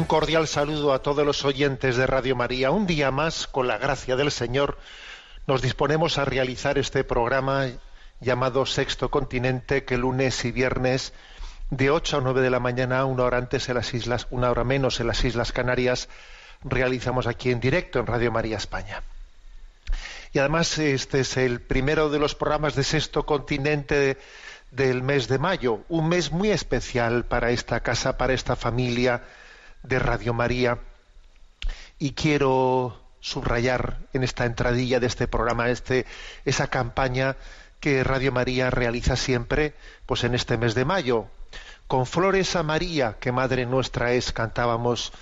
Un cordial saludo a todos los oyentes de Radio María. Un día más, con la gracia del Señor, nos disponemos a realizar este programa llamado Sexto Continente, que lunes y viernes de 8 a 9 de la mañana, una hora antes en las islas, una hora menos en las Islas Canarias, realizamos aquí en directo en Radio María España. Y además este es el primero de los programas de Sexto Continente del mes de mayo, un mes muy especial para esta casa, para esta familia de Radio María. Y quiero subrayar en esta entradilla de este programa este, esa campaña que Radio María realiza siempre pues en este mes de mayo. Con flores a María, que Madre nuestra es, cantábamos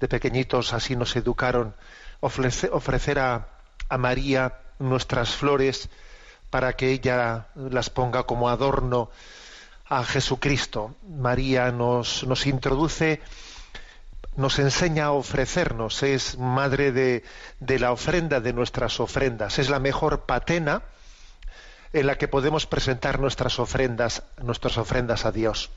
de pequeñitos, así nos educaron, ofrece- ofrecer a, a María nuestras flores para que ella las ponga como adorno a Jesucristo. María nos, nos introduce, nos enseña a ofrecernos, es madre de, de la ofrenda de nuestras ofrendas, es la mejor patena en la que podemos presentar nuestras ofrendas, nuestras ofrendas a Dios.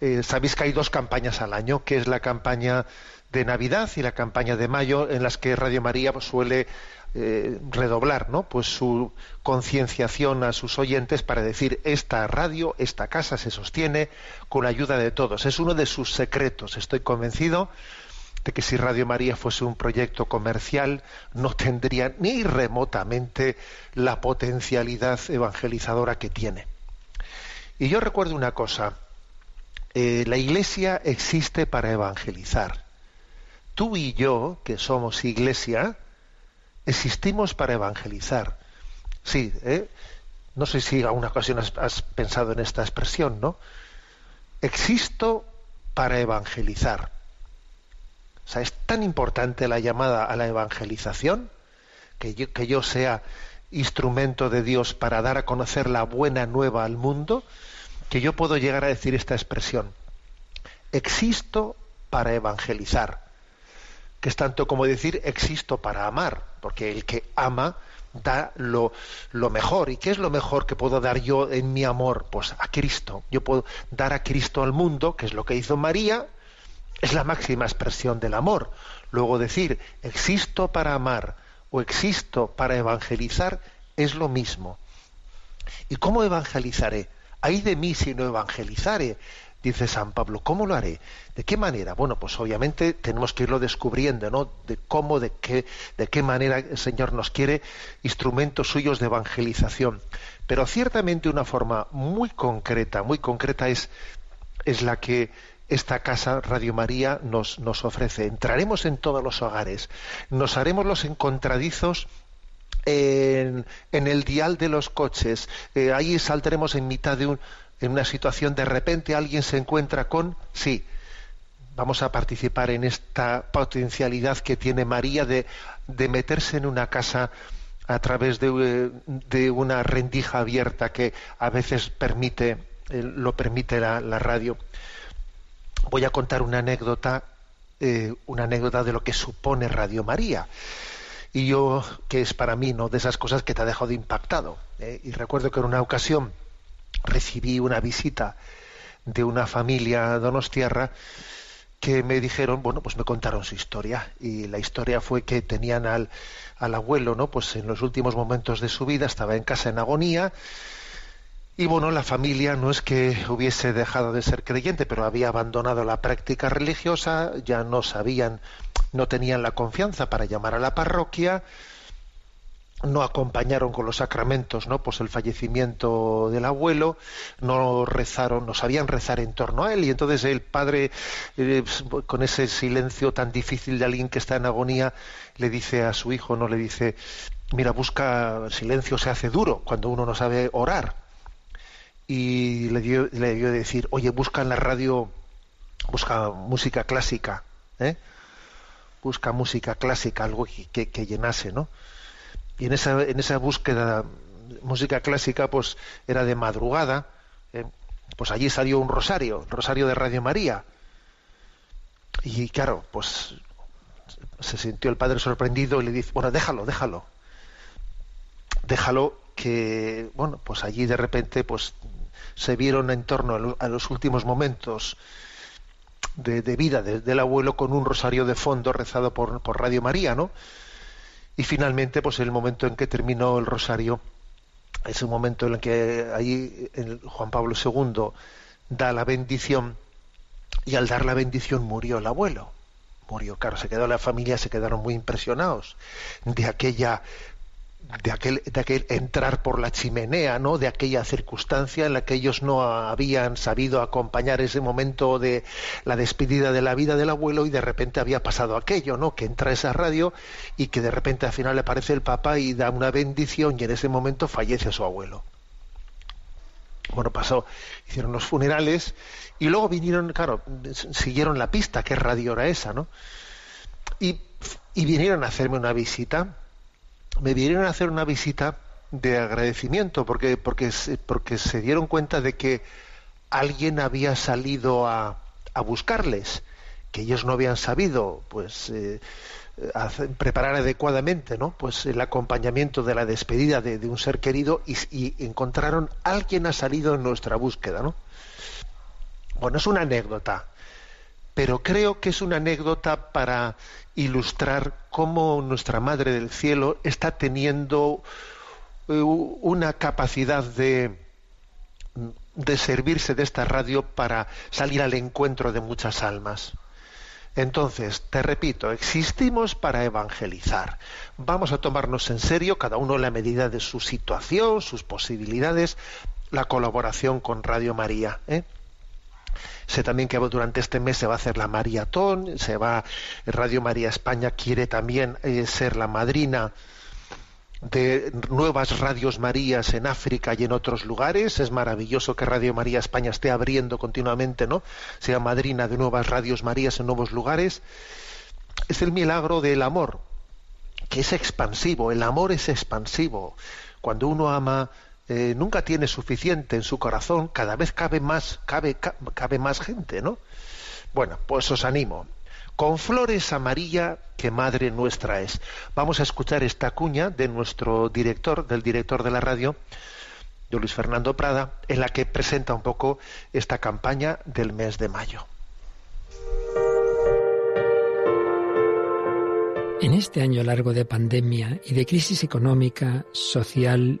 Eh, Sabéis que hay dos campañas al año, que es la campaña de Navidad y la campaña de Mayo, en las que Radio María suele eh, redoblar ¿no? pues su concienciación a sus oyentes para decir esta radio, esta casa se sostiene con la ayuda de todos. Es uno de sus secretos. Estoy convencido de que si Radio María fuese un proyecto comercial no tendría ni remotamente la potencialidad evangelizadora que tiene. Y yo recuerdo una cosa, eh, la Iglesia existe para evangelizar. Tú y yo, que somos Iglesia, existimos para evangelizar. Sí, ¿eh? no sé si a una ocasión has, has pensado en esta expresión, ¿no? Existo para evangelizar. O sea, es tan importante la llamada a la evangelización que yo, que yo sea instrumento de Dios para dar a conocer la buena nueva al mundo, que yo puedo llegar a decir esta expresión. Existo para evangelizar, que es tanto como decir existo para amar, porque el que ama da lo, lo mejor. ¿Y qué es lo mejor que puedo dar yo en mi amor? Pues a Cristo. Yo puedo dar a Cristo al mundo, que es lo que hizo María, es la máxima expresión del amor. Luego decir existo para amar o existo para evangelizar es lo mismo. ¿Y cómo evangelizaré? Hay de mí si no evangelizare, dice San Pablo. ¿Cómo lo haré? ¿De qué manera? Bueno, pues obviamente tenemos que irlo descubriendo, ¿no? De cómo, de qué, de qué manera el Señor nos quiere instrumentos suyos de evangelización. Pero ciertamente una forma muy concreta, muy concreta es, es la que esta casa Radio María nos, nos ofrece. Entraremos en todos los hogares, nos haremos los encontradizos en, el dial de los coches, eh, ahí saldremos en mitad de un, en una situación, de repente alguien se encuentra con, sí, vamos a participar en esta potencialidad que tiene María de, de meterse en una casa a través de, de, una rendija abierta que a veces permite, eh, lo permite la, radio voy a contar una anécdota, eh, una anécdota de lo que supone Radio María. Y yo, que es para mí, ¿no? De esas cosas que te ha dejado impactado. ¿eh? Y recuerdo que en una ocasión recibí una visita de una familia donostiarra que me dijeron, bueno, pues me contaron su historia. Y la historia fue que tenían al, al abuelo, ¿no? Pues en los últimos momentos de su vida estaba en casa en agonía y bueno, la familia no es que hubiese dejado de ser creyente, pero había abandonado la práctica religiosa, ya no sabían, no tenían la confianza para llamar a la parroquia, no acompañaron con los sacramentos, ¿no? Pues el fallecimiento del abuelo, no rezaron, no sabían rezar en torno a él, y entonces el padre, eh, con ese silencio tan difícil de alguien que está en agonía, le dice a su hijo, no le dice, mira, busca silencio, se hace duro cuando uno no sabe orar y le dio, le dio decir, oye, busca en la radio, busca música clásica, ¿eh? busca música clásica, algo que, que, llenase, ¿no? Y en esa, en esa búsqueda, música clásica, pues era de madrugada, ¿eh? pues allí salió un rosario, rosario de Radio María. Y claro, pues se sintió el padre sorprendido y le dice, bueno, déjalo, déjalo. Déjalo que, bueno, pues allí de repente, pues se vieron en torno a los últimos momentos de, vida del abuelo con un rosario de fondo rezado por, por Radio María, ¿no? Y finalmente, pues el momento en que terminó el rosario, es un momento en el que ahí el Juan Pablo II da la bendición y al dar la bendición murió el abuelo. Murió, claro, se quedó la familia, se quedaron muy impresionados de aquella de aquel, de aquel entrar por la chimenea, ¿no? De aquella circunstancia en la que ellos no habían sabido acompañar ese momento de la despedida de la vida del abuelo y de repente había pasado aquello, ¿no? Que entra esa radio y que de repente al final aparece el Papa y da una bendición y en ese momento fallece su abuelo. Bueno, pasó, hicieron los funerales y luego vinieron, claro, siguieron la pista, qué radio era esa, ¿no? Y, y vinieron a hacerme una visita me vinieron a hacer una visita de agradecimiento porque, porque, porque se dieron cuenta de que alguien había salido a, a buscarles, que ellos no habían sabido pues eh, preparar adecuadamente ¿no? pues el acompañamiento de la despedida de, un ser querido y, y, encontraron alguien ha salido en nuestra búsqueda. ¿no? Bueno, es una anécdota, pero creo que es una anécdota para ilustrar cómo nuestra Madre del Cielo está teniendo eh, una capacidad de, de servirse de esta radio para salir al encuentro de muchas almas. Entonces, te repito, existimos para evangelizar. Vamos a tomarnos en serio, cada uno la medida de su situación, sus posibilidades, la colaboración con Radio María. ¿eh? Sé también que durante este mes se va a hacer la maratón, se va Radio María España quiere también eh, ser la madrina de nuevas radios Marías en África y en otros lugares. Es maravilloso que Radio María España esté abriendo continuamente, ¿no? Sea madrina de nuevas radios Marías en nuevos lugares. Es el milagro del amor, que es expansivo. El amor es expansivo. Cuando uno ama eh, nunca tiene suficiente en su corazón, cada vez cabe más, cabe, cabe más gente, ¿no? Bueno, pues os animo. Con flores amarilla que madre nuestra es. Vamos a escuchar esta cuña de nuestro director, del director de la radio, Luis Fernando Prada, en la que presenta un poco esta campaña del mes de mayo. En este año largo de pandemia y de crisis económica, social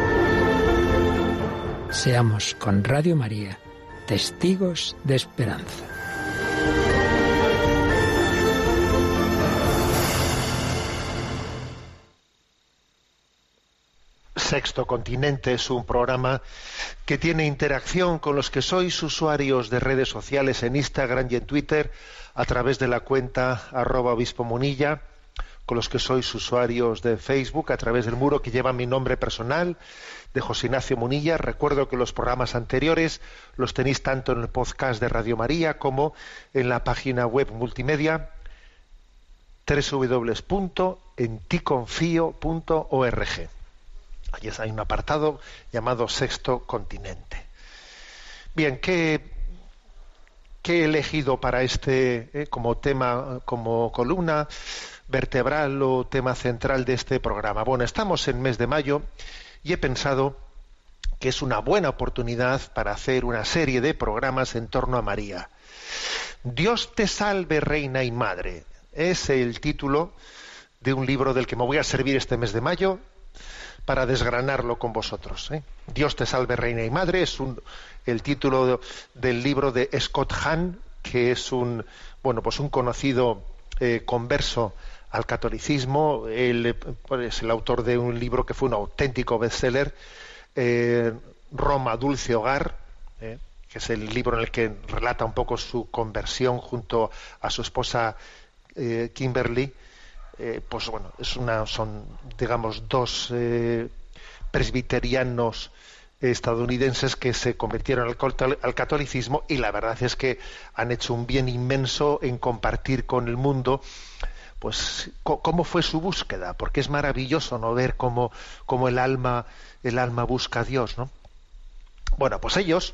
Seamos con Radio María testigos de esperanza. Sexto Continente es un programa que tiene interacción con los que sois usuarios de redes sociales en Instagram y en Twitter a través de la cuenta arroba con los que sois usuarios de Facebook a través del muro que lleva mi nombre personal de José Ignacio Munilla. Recuerdo que los programas anteriores los tenéis tanto en el podcast de Radio María como en la página web multimedia www.enticonfio.org. Allí hay un apartado llamado Sexto Continente. Bien, ¿qué, qué he elegido para este eh, como tema, como columna vertebral o tema central de este programa? Bueno, estamos en mes de mayo y he pensado que es una buena oportunidad para hacer una serie de programas en torno a María. Dios te salve, reina y madre. Es el título de un libro del que me voy a servir este mes de mayo para desgranarlo con vosotros. ¿eh? Dios te salve, reina y madre, es un, el título del libro de Scott Hahn, que es un, bueno, pues un conocido eh, converso al catolicismo. Él pues, es el autor de un libro que fue un auténtico bestseller, eh, Roma, Dulce Hogar, que es el libro en el que relata un poco su conversión junto a su esposa Kimberly eh, pues bueno, es una, son, digamos, dos eh, presbiterianos estadounidenses que se convirtieron al, catolicismo y la verdad es que han hecho un bien inmenso en compartir con el mundo pues cómo fue su búsqueda, porque es maravilloso no ver cómo, cómo el alma el alma busca a Dios, ¿no? Bueno, pues ellos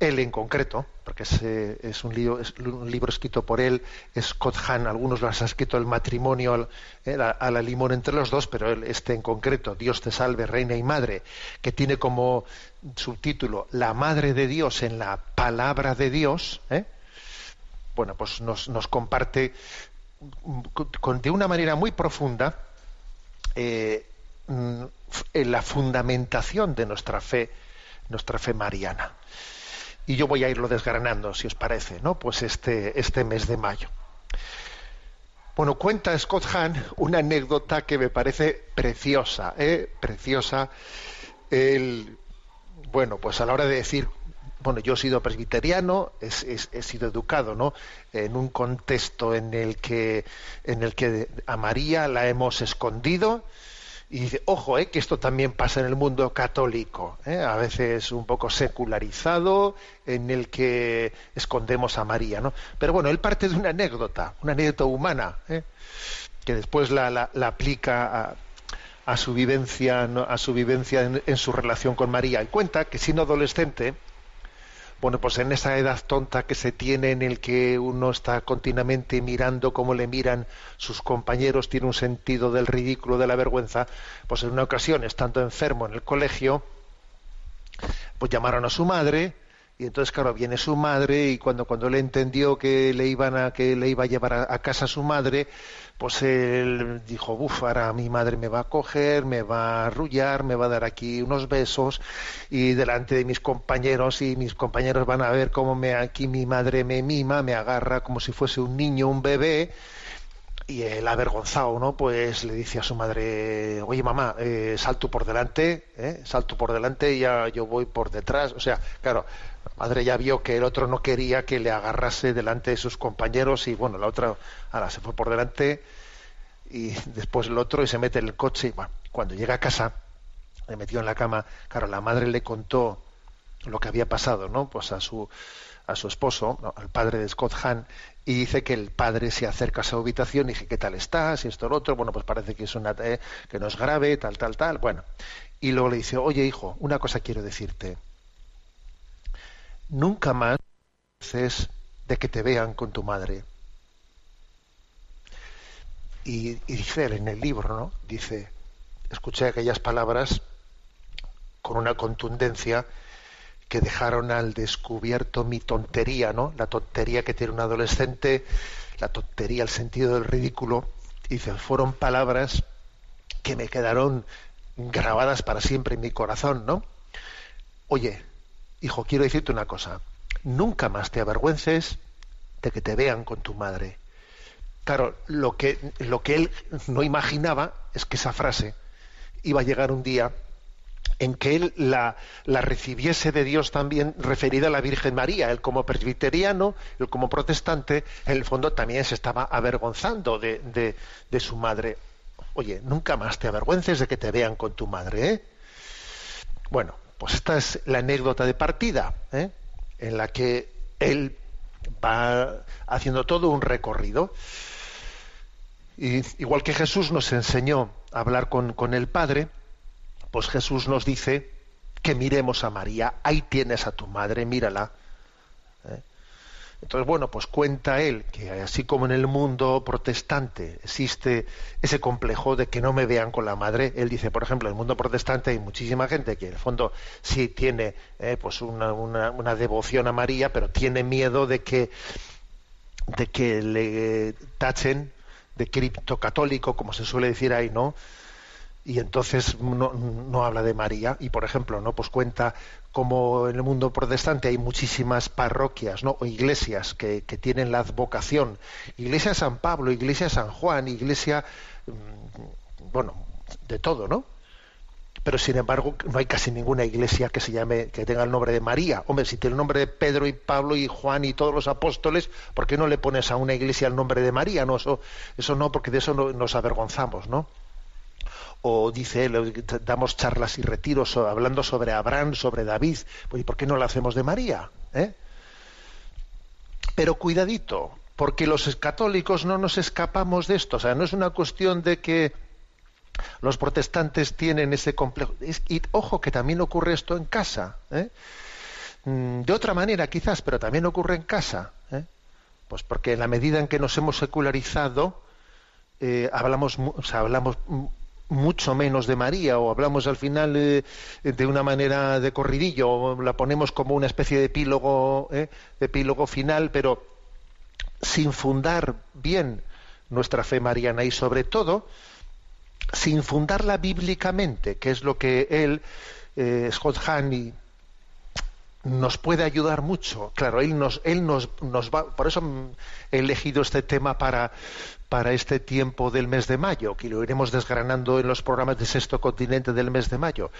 él en concreto, porque es, eh, un, libro, un, libro, escrito por él, Scott Hahn, algunos lo han escrito el matrimonio eh, a la limón entre los dos, pero él, este en concreto, Dios te salve, reina y madre, que tiene como subtítulo La madre de Dios en la palabra de Dios, ¿eh? bueno, pues nos, nos comparte de una manera muy profunda mm, la fundamentación de nuestra fe, nuestra fe mariana y yo voy a irlo desgranando, si os parece, ¿no? Pues este, este mes de mayo. Bueno, cuenta Scott Hahn una anécdota que me parece preciosa, ¿eh? preciosa. El, bueno, pues a la hora de decir, bueno, yo he sido presbiteriano, he, sido educado, ¿no? En un contexto en el que, en el que a María la hemos escondido, y dice, ojo, eh, que esto también pasa en el mundo católico, eh, a veces un poco secularizado, en el que escondemos a María, ¿no? Pero bueno, él parte de una anécdota, una anécdota humana, eh, que después la, la, aplica a, su vivencia, a su vivencia en, en, su relación con María. Y cuenta que siendo adolescente, bueno, pues en esa edad tonta que se tiene en el que uno está continuamente mirando cómo le miran sus compañeros, tiene un sentido del ridículo, de la vergüenza, pues en una ocasión, estando enfermo en el colegio, pues llamaron a su madre, y entonces claro viene su madre y cuando cuando le entendió que le iban a que le iba a llevar a, casa a su madre pues él dijo uf ahora mi madre me va a coger me va a arrullar me va a dar aquí unos besos y delante de mis compañeros y mis compañeros van a ver cómo me aquí mi madre me mima me agarra como si fuese un niño un bebé y el avergonzado, ¿no? Pues le dice a su madre, oye mamá, eh, salto por delante, ¿eh? salto por delante y ya yo voy por detrás. O sea, claro, la madre ya vio que el otro no quería que le agarrase delante de sus compañeros y bueno, la otra ahora se fue por delante y después el otro y se mete en el coche y bueno, cuando llega a casa, le metió en la cama, claro, la madre le contó lo que había pasado, ¿no? Pues a su a su esposo, al padre de Scott Hahn, y dice que el padre se acerca a su habitación y dice, ¿qué tal estás? Y esto, lo otro, bueno, pues parece que, es una, eh, que no es grave, tal, tal, tal, bueno. Y luego le dice, oye hijo, una cosa quiero decirte, nunca más de que te vean con tu madre. Y, y dice él en el libro, ¿no? Dice, escuché aquellas palabras con una contundencia que dejaron al descubierto mi tontería, ¿no? La tontería que tiene un adolescente, la tontería, el sentido del ridículo. Y fueron palabras que me quedaron grabadas para siempre en mi corazón, ¿no? Oye, hijo, quiero decirte una cosa. Nunca más te avergüences de que te vean con tu madre. Claro, lo que, lo que él no imaginaba es que esa frase iba a llegar un día en que él la, recibiese de Dios también referida a la Virgen María. Él como presbiteriano, él como protestante, en el fondo también se estaba avergonzando de, su madre. Oye, nunca más te avergüences de que te vean con tu madre. ¿eh? Bueno, pues esta es la anécdota de partida, ¿eh? en la que él va haciendo todo un recorrido. Y, igual que Jesús nos enseñó a hablar con, con el Padre, pues Jesús nos dice que miremos a María, ahí tienes a tu madre, mírala. ¿eh? Entonces, bueno, pues cuenta él que así como en el mundo protestante existe ese complejo de que no me vean con la madre, él dice, por ejemplo, en el mundo protestante hay muchísima gente que en el fondo sí tiene eh, pues una, una, devoción a María, pero tiene miedo de que, de que le tachen de criptocatólico, como se suele decir ahí, ¿no? Y entonces no, habla de María. Y por ejemplo no pues cuenta como en el mundo protestante hay muchísimas parroquias no o iglesias que, tienen la advocación. Iglesia San Pablo iglesia San Juan iglesia mm, bueno de todo no pero sin embargo no hay casi ninguna iglesia que se llame que tenga el nombre de María. Hombre si tiene el nombre de Pedro y Pablo y Juan y todos los apóstoles ¿por qué no le pones a una iglesia el nombre de María no eso eso no porque de eso nos avergonzamos no o dice él, damos charlas y retiros hablando sobre Abraham, sobre David, pues, ¿y por qué no lo hacemos de María? ¿Eh? Pero cuidadito, porque los católicos no nos escapamos de esto, o sea, no es una cuestión de que los protestantes tienen ese complejo. y ojo que también ocurre esto en casa. ¿eh? Mm, de otra manera quizás, pero también ocurre en casa. ¿eh? Pues porque en la medida en que nos hemos secularizado, hablamos, o sea, hablamos mucho menos de María o hablamos al final eh, de una manera de corridillo o la ponemos como una especie de epílogo, eh, epílogo final, pero sin fundar bien nuestra fe mariana y sobre todo sin fundarla bíblicamente, que es lo que él, eh, Scott Hahn, nos puede ayudar mucho. Claro, él nos, él nos, nos va, por eso he elegido este tema para, para este tiempo del mes de mayo, que lo iremos desgranando en los programas de Sexto Continente del mes de mayo.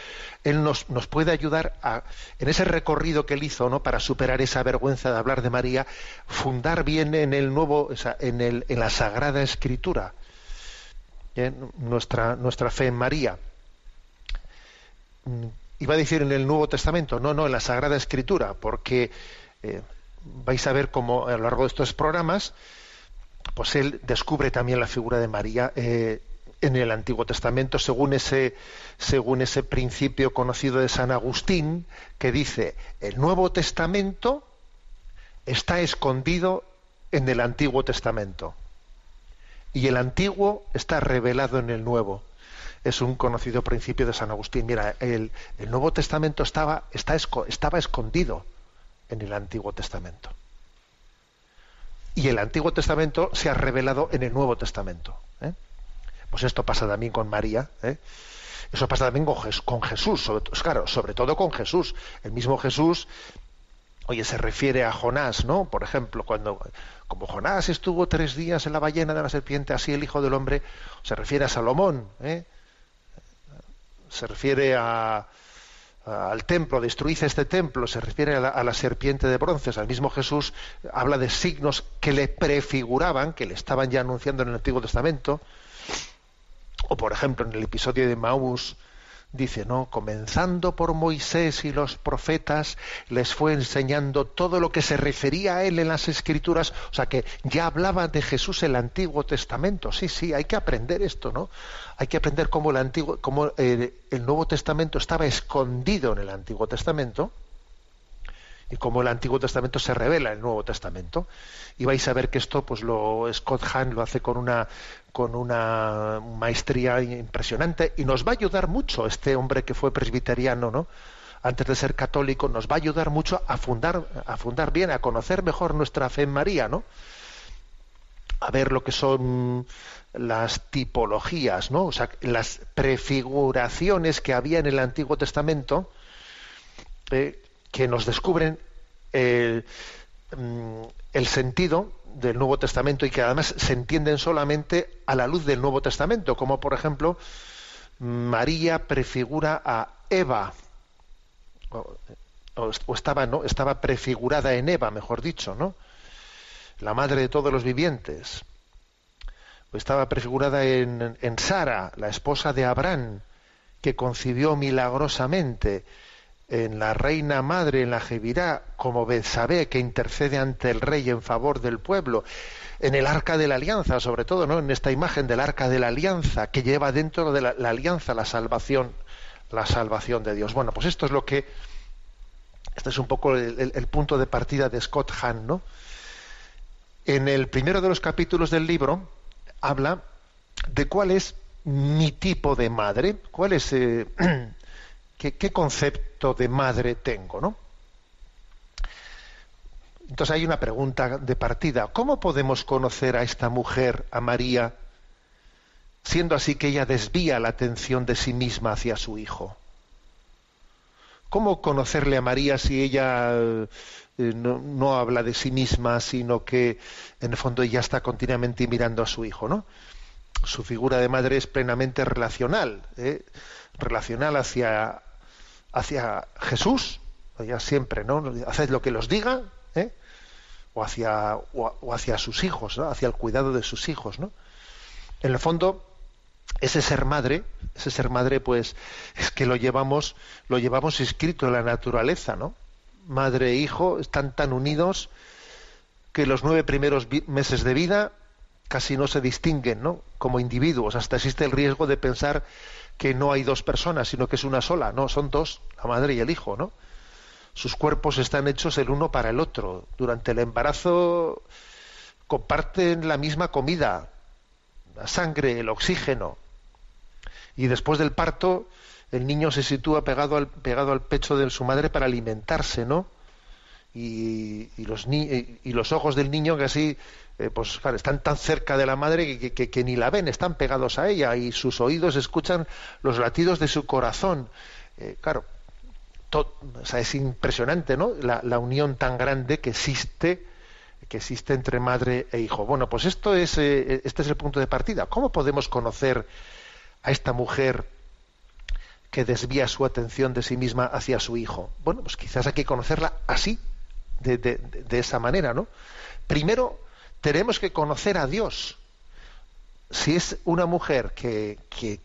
Él nos, nos puede ayudar a, en ese recorrido que él hizo, ¿no? Para superar esa vergüenza de hablar de María, fundar bien en el nuevo, en, el, en la Sagrada Escritura, ¿eh? nuestra, nuestra fe en María. Iba a decir en el Nuevo Testamento, no, no, en la Sagrada Escritura, porque eh, vais a ver cómo a lo largo de estos programas pues él descubre también la figura de María eh, en el Antiguo Testamento según ese, según ese principio conocido de San Agustín, que dice, el Nuevo Testamento está escondido en el Antiguo Testamento y el Antiguo está revelado en el Nuevo. Es un conocido principio de San Agustín. Mira, el, el Nuevo Testamento estaba, está, estaba escondido en el Antiguo Testamento y el Antiguo Testamento se ha revelado en el Nuevo Testamento. ¿eh? Pues esto pasa también con María. ¿eh? Eso pasa también con, Jesús, sobre, claro, sobre todo con Jesús. El mismo Jesús, oye, se refiere a Jonás, ¿no? Por ejemplo, cuando, como Jonás estuvo tres días en la ballena de la serpiente, así el Hijo del Hombre, se refiere a Salomón, ¿eh? Se refiere a, al templo, destruid este templo, se refiere a la, serpiente de bronce. al mismo Jesús habla de signos que le prefiguraban, que le estaban ya anunciando en el Antiguo Testamento. O por ejemplo, en el episodio de Maús, dice, ¿no? Comenzando por Moisés y los profetas, les fue enseñando todo lo que se refería a él en las escrituras, o sea que ya hablaba de Jesús el Antiguo Testamento. Sí, sí, hay que aprender esto, ¿no? Hay que aprender cómo el Antiguo, cómo el, el Nuevo Testamento estaba escondido en el Antiguo Testamento y cómo el Antiguo Testamento se revela en el Nuevo Testamento. Y vais a ver que esto, pues lo Scott Hahn lo hace con una con una maestría impresionante y nos va a ayudar mucho este hombre que fue presbiteriano, ¿no? Antes de ser católico, nos va a ayudar mucho a fundar, a fundar bien, a conocer mejor nuestra fe en María, ¿no? A ver lo que son las tipologías, ¿no? O sea, las prefiguraciones que había en el Antiguo Testamento, eh, que nos descubren el, mm, el sentido del Nuevo Testamento y que además se entienden solamente a la luz del Nuevo Testamento, como por ejemplo María prefigura a Eva, o, estaba, ¿no? estaba prefigurada en Eva, mejor dicho, ¿no? La madre de todos los vivientes. O estaba prefigurada en, en Sara, la esposa de Abraham, que concibió milagrosamente en la reina madre, en la Jevirá, como Betsabé, que intercede ante el rey en favor del pueblo, en el arca de la alianza, sobre todo, ¿no? En esta imagen del arca de la alianza, que lleva dentro de la, alianza la salvación, la salvación de Dios. Bueno, pues esto es lo que, este es un poco el, punto de partida de Scott Hahn, ¿no? En el primero de los capítulos del libro habla de cuál es mi tipo de madre, cuál es eh, ¿Qué, concepto de madre tengo? ¿no? Entonces hay una pregunta de partida. ¿Cómo podemos conocer a esta mujer, a María, siendo así que ella desvía la atención de sí misma hacia su hijo? ¿Cómo conocerle a María si ella eh, no, habla de sí misma, sino que en el fondo ella está continuamente mirando a su hijo, ¿no? Su figura de madre es plenamente relacional, ¿eh? relacional hacia, hacia Jesús, ya siempre, ¿no? Haced lo que los diga, ¿eh? o, hacia, o, hacia sus hijos, ¿no? hacia el cuidado de sus hijos, ¿no? En el fondo, ese ser madre, ese ser madre, pues, es que lo llevamos, lo llevamos escrito en la naturaleza, ¿no? Madre e hijo están tan unidos que los nueve primeros meses de vida casi no se distinguen, ¿no? Como individuos. Hasta existe el riesgo de pensar que no hay dos personas, sino que es una sola. No, son dos, la madre y el hijo, ¿no? Sus cuerpos están hechos el uno para el otro. Durante el embarazo comparten la misma comida, la sangre, el oxígeno. Y después del parto, el niño se sitúa pegado al, pegado al pecho de su madre para alimentarse, ¿no? Y, los, y los ojos del niño casi eh, pues están tan cerca de la madre que, ni la ven, están pegados a ella y sus oídos escuchan los latidos de su corazón. Eh, claro, es impresionante, ¿no? La, unión tan grande que existe que existe entre madre e hijo. Bueno, pues esto es eh, este es el punto de partida. ¿Cómo podemos conocer a esta mujer que desvía su atención de sí misma hacia su hijo? Bueno, pues quizás hay que conocerla así, de, de esa manera, ¿no? Primero, tenemos que conocer a Dios. Si es una mujer que,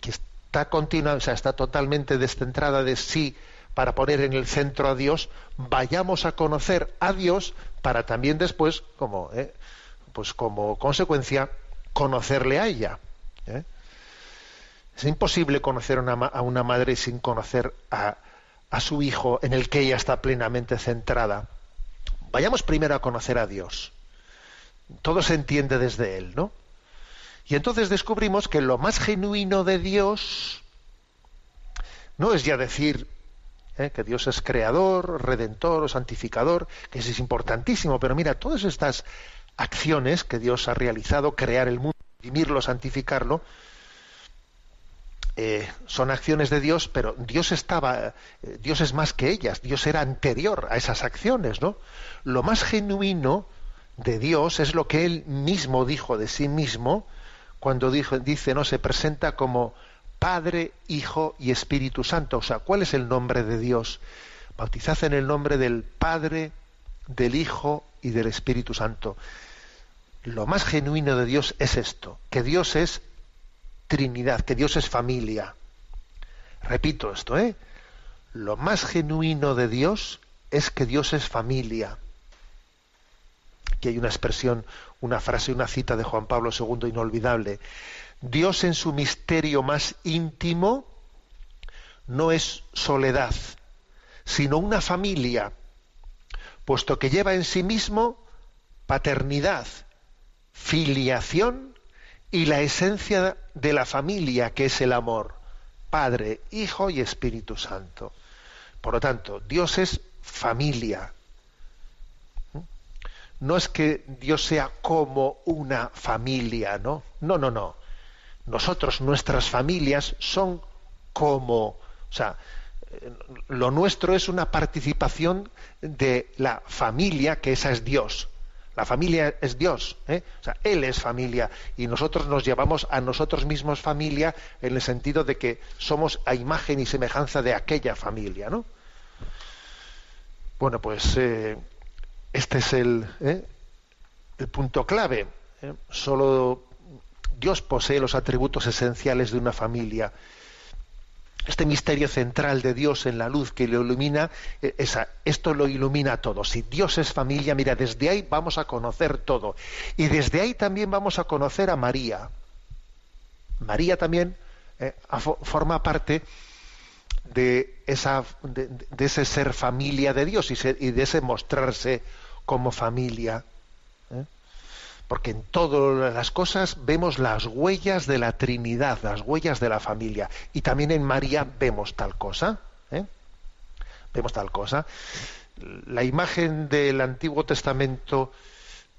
está continua, o sea, está totalmente descentrada de sí para poner en el centro a Dios, vayamos a conocer a Dios para también después, como, eh, pues como consecuencia, conocerle a ella. ¿eh? Es imposible conocer a una madre sin conocer a, a su hijo en el que ella está plenamente centrada. Vayamos primero a conocer a Dios todo se entiende desde él, ¿no? Y entonces descubrimos que lo más genuino de Dios no es ya decir ¿eh? que Dios es creador, redentor o santificador, que eso es importantísimo, pero mira, todas estas acciones que Dios ha realizado, crear el mundo, redimirlo, santificarlo, eh, son acciones de Dios, pero Dios estaba, eh, Dios es más que ellas, Dios era anterior a esas acciones, ¿no? Lo más genuino de Dios es lo que él mismo dijo de sí mismo cuando dijo, dice, no, se presenta como Padre, Hijo y Espíritu Santo. O sea, ¿cuál es el nombre de Dios? Bautizad en el nombre del Padre, del Hijo y del Espíritu Santo. Lo más genuino de Dios es esto, que Dios es Trinidad, que Dios es familia. Repito esto, ¿eh? Lo más genuino de Dios es que Dios es familia. Aquí hay una expresión, una frase, una cita de Juan Pablo II inolvidable. Dios en su misterio más íntimo no es soledad, sino una familia, puesto que lleva en sí mismo paternidad, filiación y la esencia de la familia, que es el amor, Padre, Hijo y Espíritu Santo. Por lo tanto, Dios es familia. No es que Dios sea como una familia, ¿no? No, no, no. Nosotros, nuestras familias son como, o sea, lo nuestro es una participación de la familia, que esa es Dios. La familia es Dios, ¿eh? o sea, Él es familia y nosotros nos llevamos a nosotros mismos familia en el sentido de que somos a imagen y semejanza de aquella familia, ¿no? Bueno, pues eh, este es el, ¿eh? el punto clave. Solo Dios posee los atributos esenciales de una familia este misterio central de Dios en la luz que lo ilumina, eh, esa, esto lo ilumina todo. Si Dios es familia, mira, desde ahí vamos a conocer todo. Y desde ahí también vamos a conocer a María. María también eh, forma parte de, esa, de, ese ser familia de Dios y, de ese mostrarse como familia porque en todas las cosas vemos las huellas de la Trinidad, las huellas de la familia. Y también en María vemos tal cosa. ¿eh? Vemos tal cosa. La imagen del Antiguo Testamento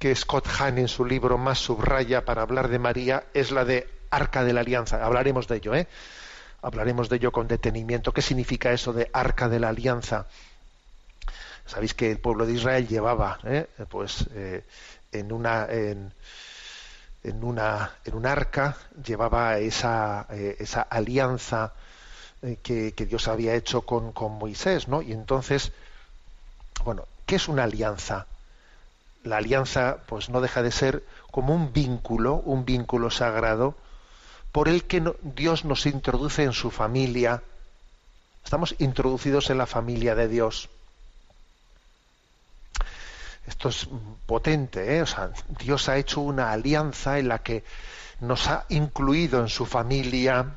que Scott Hahn en su libro más subraya para hablar de María es la de Arca de la Alianza. Hablaremos de ello, ¿eh? Hablaremos de ello con detenimiento. ¿Qué significa eso de Arca de la Alianza? Sabéis que el pueblo de Israel llevaba, ¿eh? pues, eh, en una en, una en un arca llevaba esa, eh, esa alianza eh, que, Dios había hecho con, con Moisés, ¿no? Y entonces, bueno, ¿qué es una alianza? La alianza, pues no deja de ser como un vínculo, un vínculo sagrado, por el que Dios nos introduce en su familia. Estamos introducidos en la familia de Dios. Esto es potente, ¿eh? O sea, Dios ha hecho una alianza en la que nos ha incluido en su familia.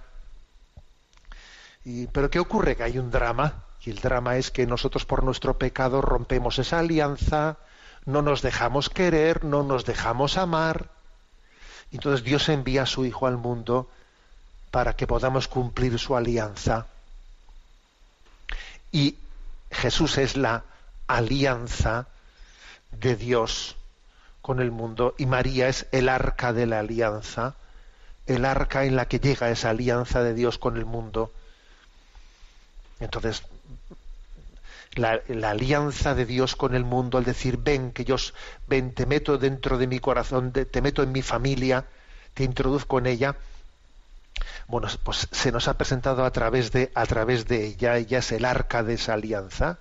Pero ¿qué ocurre? Que hay un drama, y el drama es que nosotros por nuestro pecado rompemos esa alianza, no nos dejamos querer, no nos dejamos amar. Entonces Dios envía a su Hijo al mundo para que podamos cumplir su alianza. Y Jesús es la alianza de Dios con el mundo y María es el arca de la alianza, el arca en la que llega esa alianza de Dios con el mundo. Entonces, la, alianza de Dios con el mundo, al decir, ven, que yo, ven, te meto dentro de mi corazón, te meto en mi familia, te introduzco en ella, bueno, pues se nos ha presentado a través de, a través de ella, ella es el arca de esa alianza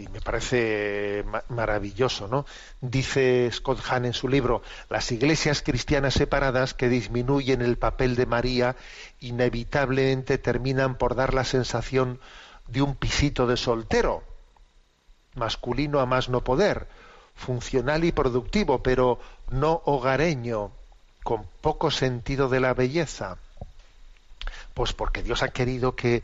y me parece maravilloso, ¿no? Dice Scott Hahn en su libro, las iglesias cristianas separadas que disminuyen el papel de María inevitablemente terminan por dar la sensación de un pisito de soltero, masculino a más no poder, funcional y productivo, pero no hogareño, con poco sentido de la belleza. Pues porque Dios ha querido que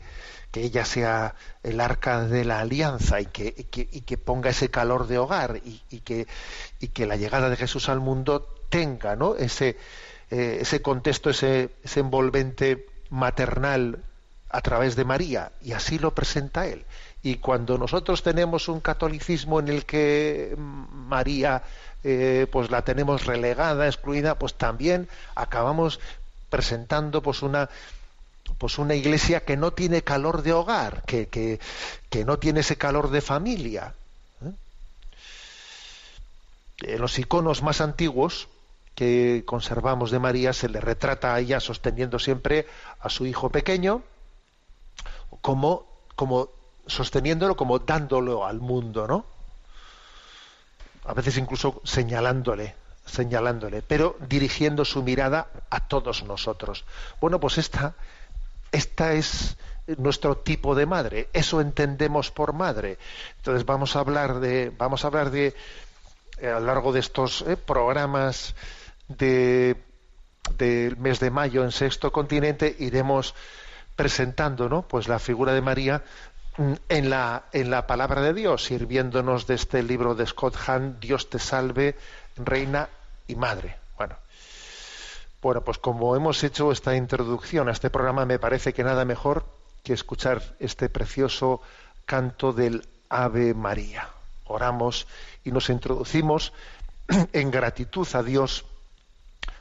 que ella sea el arca de la alianza y que, y que, ponga ese calor de hogar y, que, y que la llegada de Jesús al mundo tenga ¿no? ese, eh, ese contexto, ese, ese envolvente maternal a través de María y así lo presenta él. Y cuando nosotros tenemos un catolicismo en el que María eh, pues la tenemos relegada, excluida, pues también acabamos presentando pues una pues una iglesia que no tiene calor de hogar, que, que, no tiene ese calor de familia. ¿eh? En los iconos más antiguos que conservamos de María se le retrata a ella sosteniendo siempre a su hijo pequeño, como, como sosteniéndolo, como dándolo al mundo, ¿no? A veces incluso señalándole, señalándole, pero dirigiendo su mirada a todos nosotros. Bueno, pues esta, esta es nuestro tipo de madre, eso entendemos por madre. Entonces vamos a hablar de, vamos a hablar de eh, a lo largo de estos eh, programas de, del mes de mayo en Sexto Continente iremos presentando, ¿no? Pues la figura de María mm, en la, en la palabra de Dios, sirviéndonos de este libro de Scott Hahn, Dios te salve, reina y madre. Bueno, bueno, pues como hemos hecho esta introducción a este programa, me parece que nada mejor que escuchar este precioso canto del Ave María. Oramos y nos introducimos en gratitud a Dios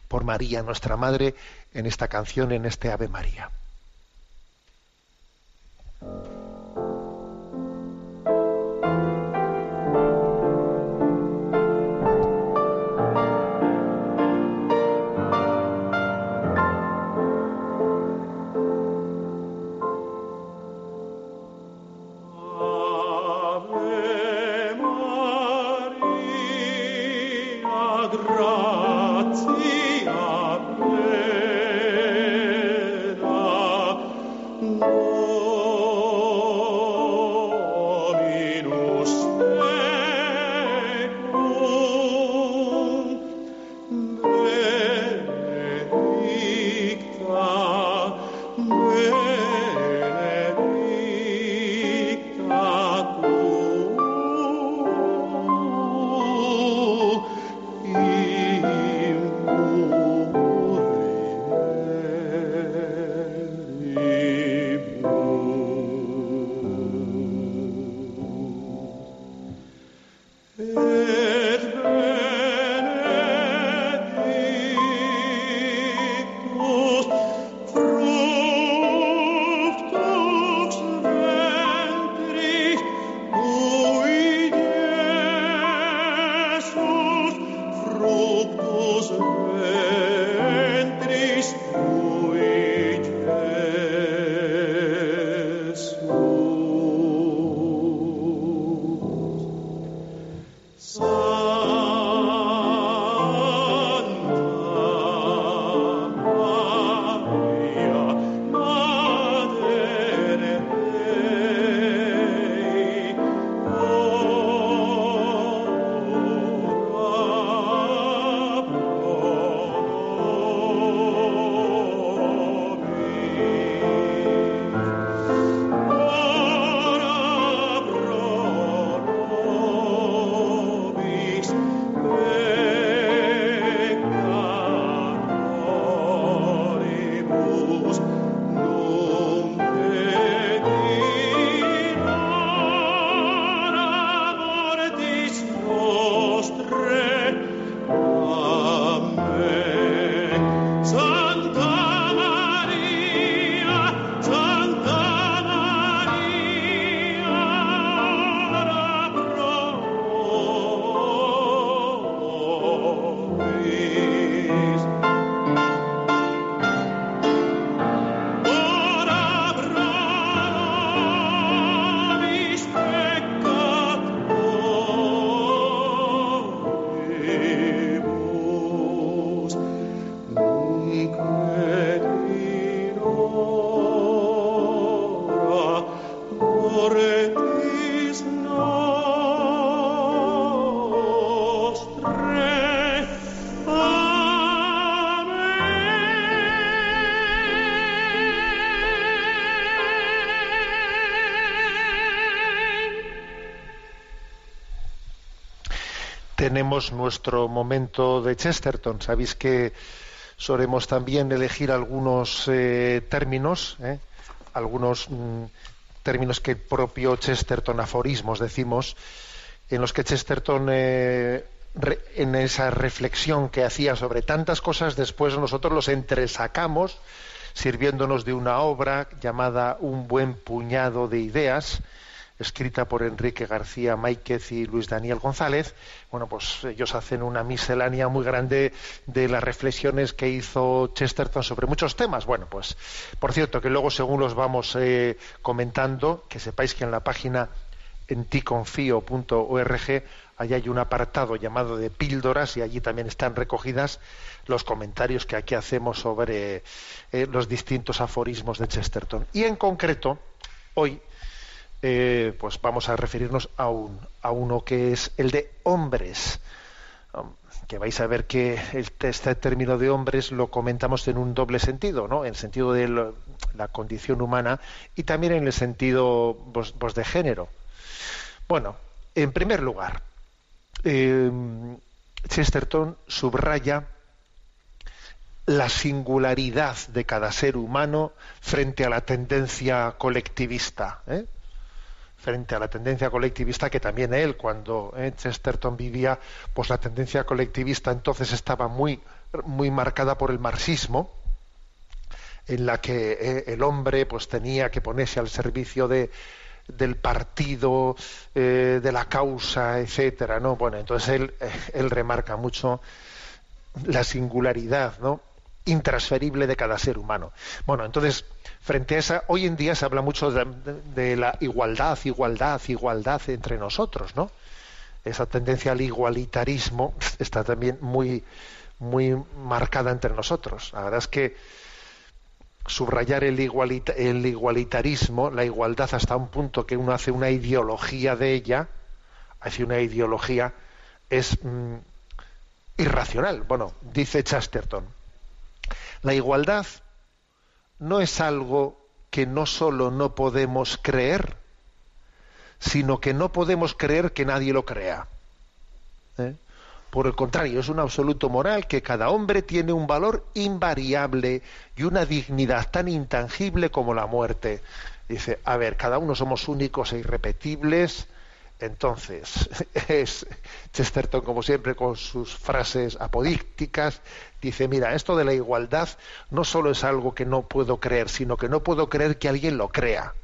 por María, nuestra Madre, en esta canción, en este Ave María. Tenemos nuestro momento de Chesterton. Sabéis que solemos también elegir algunos eh, términos, eh, algunos mm, términos que el propio Chesterton, aforismos decimos, en los que Chesterton, eh, en esa reflexión que hacía sobre tantas cosas, después nosotros los entresacamos sirviéndonos de una obra llamada Un buen puñado de ideas, escrita por Enrique García Máiquez y Luis Daniel González. Bueno, pues ellos hacen una miscelánea muy grande de las reflexiones que hizo Chesterton sobre muchos temas. Bueno, pues por cierto que luego según los vamos eh, comentando, que sepáis que en la página en ticonfio.org Allí hay un apartado llamado de píldoras y allí también están recogidas los comentarios que aquí hacemos sobre eh, los distintos aforismos de Chesterton. Y en concreto, hoy, eh, pues vamos a referirnos a, a uno que es el de hombres um, que vais a ver que este término de hombres lo comentamos en un doble sentido, ¿no? En el sentido de la condición humana y también en el sentido de género. Bueno, en primer lugar, eh, Chesterton subraya la singularidad de cada ser humano frente a la tendencia colectivista. ¿eh? Frente a la tendencia colectivista que también él, cuando eh, Chesterton vivía, pues la tendencia colectivista entonces estaba muy, muy marcada por el marxismo, en la que el hombre pues tenía que ponerse al servicio de, del partido, eh, de la causa, etcétera, ¿no? Bueno, entonces él, eh, él remarca mucho la singularidad, ¿no? Intransferible de cada ser humano. Bueno, entonces, frente a esa, hoy en día se habla mucho de, la igualdad, igualdad, igualdad entre nosotros, ¿no? Esa tendencia al igualitarismo está también muy, muy marcada entre nosotros. La verdad es que subrayar el, igualitarismo, la igualdad hasta un punto que uno hace una ideología de ella, hace una ideología, es mm, irracional. Bueno, dice Chesterton, la igualdad no es algo que no solo no podemos creer, sino que no podemos creer que nadie lo crea. ¿Eh? Por el contrario, es un absoluto moral que cada hombre tiene un valor invariable y una dignidad tan intangible como la muerte. Dice, a ver, cada uno somos únicos e irrepetibles. Entonces, es Chesterton, como siempre, con sus frases apodícticas, dice, mira, esto de la igualdad no solo es algo que no puedo creer, sino que no puedo creer que alguien lo crea.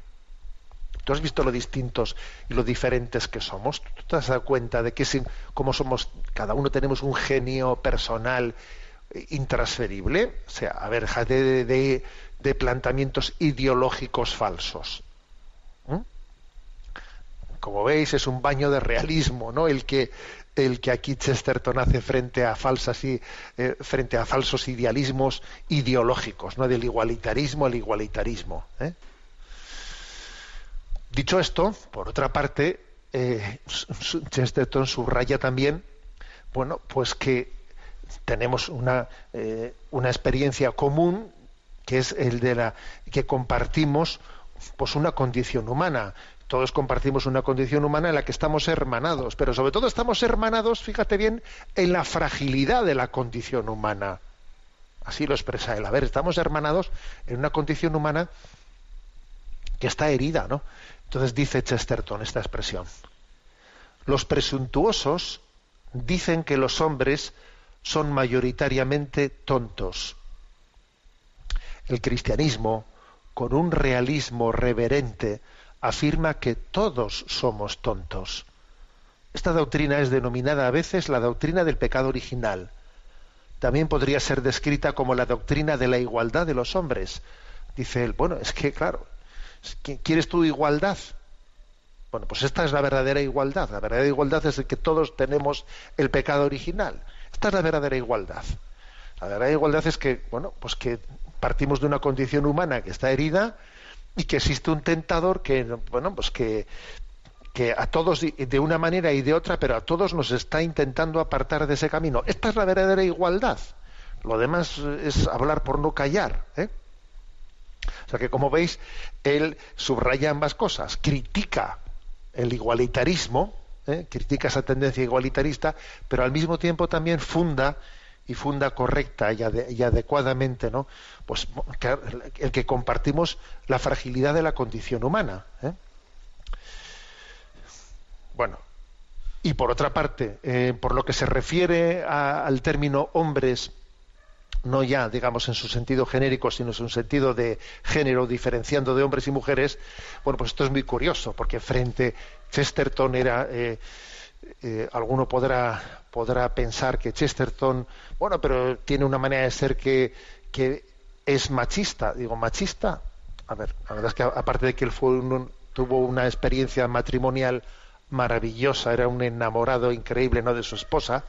¿Tú has visto lo distintos y lo diferentes que somos? ¿Tú te has dado cuenta de que como somos, cada uno tenemos un genio personal intransferible? O sea, a ver, de, de, de planteamientos ideológicos falsos. Como veis, es un baño de realismo, ¿no? El que, el que aquí Chesterton hace frente a falsas y, eh, frente a falsos idealismos ideológicos, ¿no? Del igualitarismo al igualitarismo. ¿eh? Dicho esto, por otra parte, eh, Chesterton subraya también, bueno, pues que tenemos una, una experiencia común que es el de la que compartimos pues una condición humana. Todos compartimos una condición humana en la que estamos hermanados, pero sobre todo estamos hermanados, fíjate bien, en la fragilidad de la condición humana. Así lo expresa él. A ver, estamos hermanados en una condición humana que está herida, ¿no? Entonces dice Chesterton esta expresión. Los presuntuosos dicen que los hombres son mayoritariamente tontos. El cristianismo, con un realismo reverente, afirma que todos somos tontos. Esta doctrina es denominada a veces la doctrina del pecado original. También podría ser descrita como la doctrina de la igualdad de los hombres. Dice él, bueno, es que claro, ¿Quieres tu igualdad? Bueno, pues esta es la verdadera igualdad. La verdadera igualdad es que todos tenemos el pecado original. Esta es la verdadera igualdad. La verdadera igualdad es que, bueno, pues que partimos de una condición humana que está herida y que existe un tentador que, bueno, pues que, que a todos de una manera y de otra, pero a todos nos está intentando apartar de ese camino. Esta es la verdadera igualdad. Lo demás es hablar por no callar. ¿eh? O sea que, como veis, él subraya ambas cosas, critica el igualitarismo, ¿eh? critica esa tendencia igualitarista, pero al mismo tiempo también funda y funda correcta y, adecuadamente, ¿no? Pues el que compartimos la fragilidad de la condición humana. ¿eh? Bueno, y por otra parte, eh, por lo que se refiere al término hombres no ya, digamos, en su sentido genérico, sino en su sentido de género, diferenciando de hombres y mujeres, bueno, pues esto es muy curioso, porque frente Chesterton era, eh, eh, alguno podrá, podrá pensar que Chesterton, bueno, pero tiene una manera de ser que, que es machista. Digo, machista. A ver, la verdad es que aparte de que él fue tuvo una experiencia matrimonial maravillosa, era un enamorado increíble ¿no? de su esposa,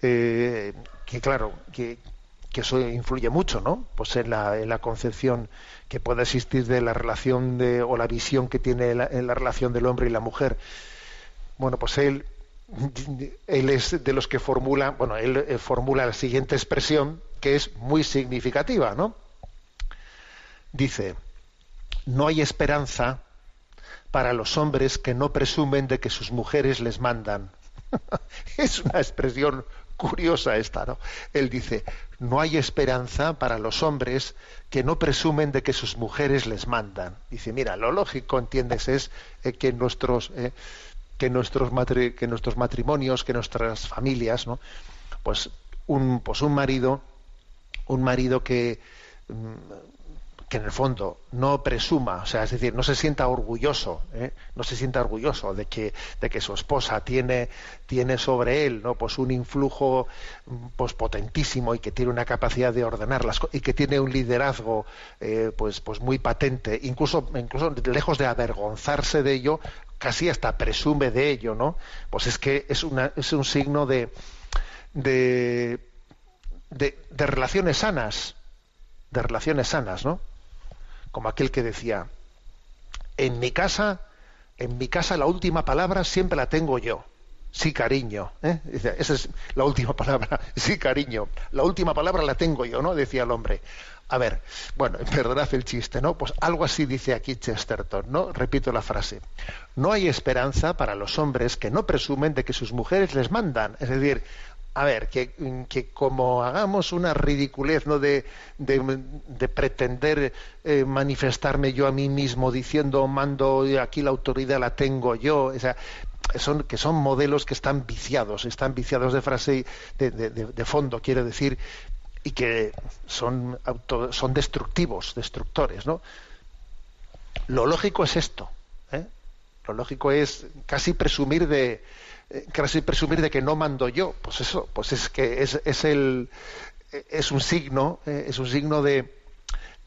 eh, que claro, que, eso influye mucho, ¿no? Pues en la, en la concepción que pueda existir de la relación de, o la visión que tiene en la relación del hombre y la mujer. Bueno, pues él, él es de los que formula, bueno, él eh, formula la siguiente expresión que es muy significativa, ¿no? Dice, no hay esperanza para los hombres que no presumen de que sus mujeres les mandan. es una expresión curiosa esta, ¿no? Él dice, no hay esperanza para los hombres que no presumen de que sus mujeres les mandan. Dice, mira, lo lógico, entiendes, es eh, que nuestros eh, que nuestros que nuestros matrimonios, que nuestras familias, ¿no? Pues un pues un marido, un marido que mm, que en el fondo no presuma, o sea, es decir, no se sienta orgulloso, ¿eh? no se sienta orgulloso de que, de que su esposa tiene, tiene sobre él, ¿no? Pues un influjo pues potentísimo y que tiene una capacidad de ordenar las y que tiene un liderazgo eh, pues, pues muy patente, incluso, incluso lejos de avergonzarse de ello, casi hasta presume de ello, ¿no? Pues es que es una, es un signo de, de, de relaciones sanas, de relaciones sanas, ¿no? como aquel que decía, en mi casa, en mi casa la última palabra siempre la tengo yo. Sí, cariño. ¿eh? esa es la última palabra. Sí, cariño. La última palabra la tengo yo, ¿no? Decía el hombre. A ver, bueno, perdonad el chiste, ¿no? Pues algo así dice aquí Chesterton, ¿no? Repito la frase. No hay esperanza para los hombres que no presumen de que sus mujeres les mandan. Es decir, a ver, que, que, como hagamos una ridiculez ¿no? de, de, pretender eh, manifestarme yo a mí mismo diciendo mando aquí la autoridad la tengo yo, o sea, son, que son modelos que están viciados, están viciados de frase de, de fondo, quiere decir, y que son, son destructivos, destructores, ¿no? Lo lógico es esto, ¿eh? lo lógico es casi presumir de eh, casi presumir de que no mando yo, pues eso, pues es que es, es el es un signo, eh, es un signo de,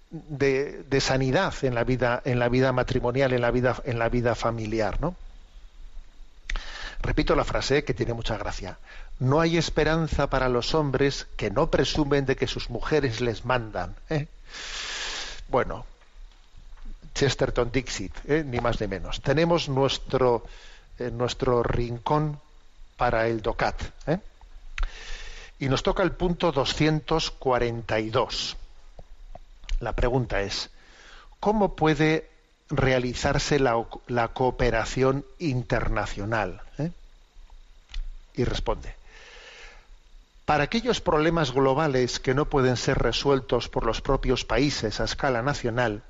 de, sanidad en la vida, en la vida matrimonial, en la vida, en la vida familiar, ¿no? Repito la frase que tiene mucha gracia. No hay esperanza para los hombres que no presumen de que sus mujeres les mandan. ¿eh? Bueno, Chesterton Dixit, ni más ni menos. Tenemos nuestro en nuestro rincón para el DOCAT. ¿eh? Y nos toca el punto 242. La pregunta es, ¿cómo puede realizarse la, cooperación internacional? ¿eh? Y responde, para aquellos problemas globales que no pueden ser resueltos por los propios países a escala nacional,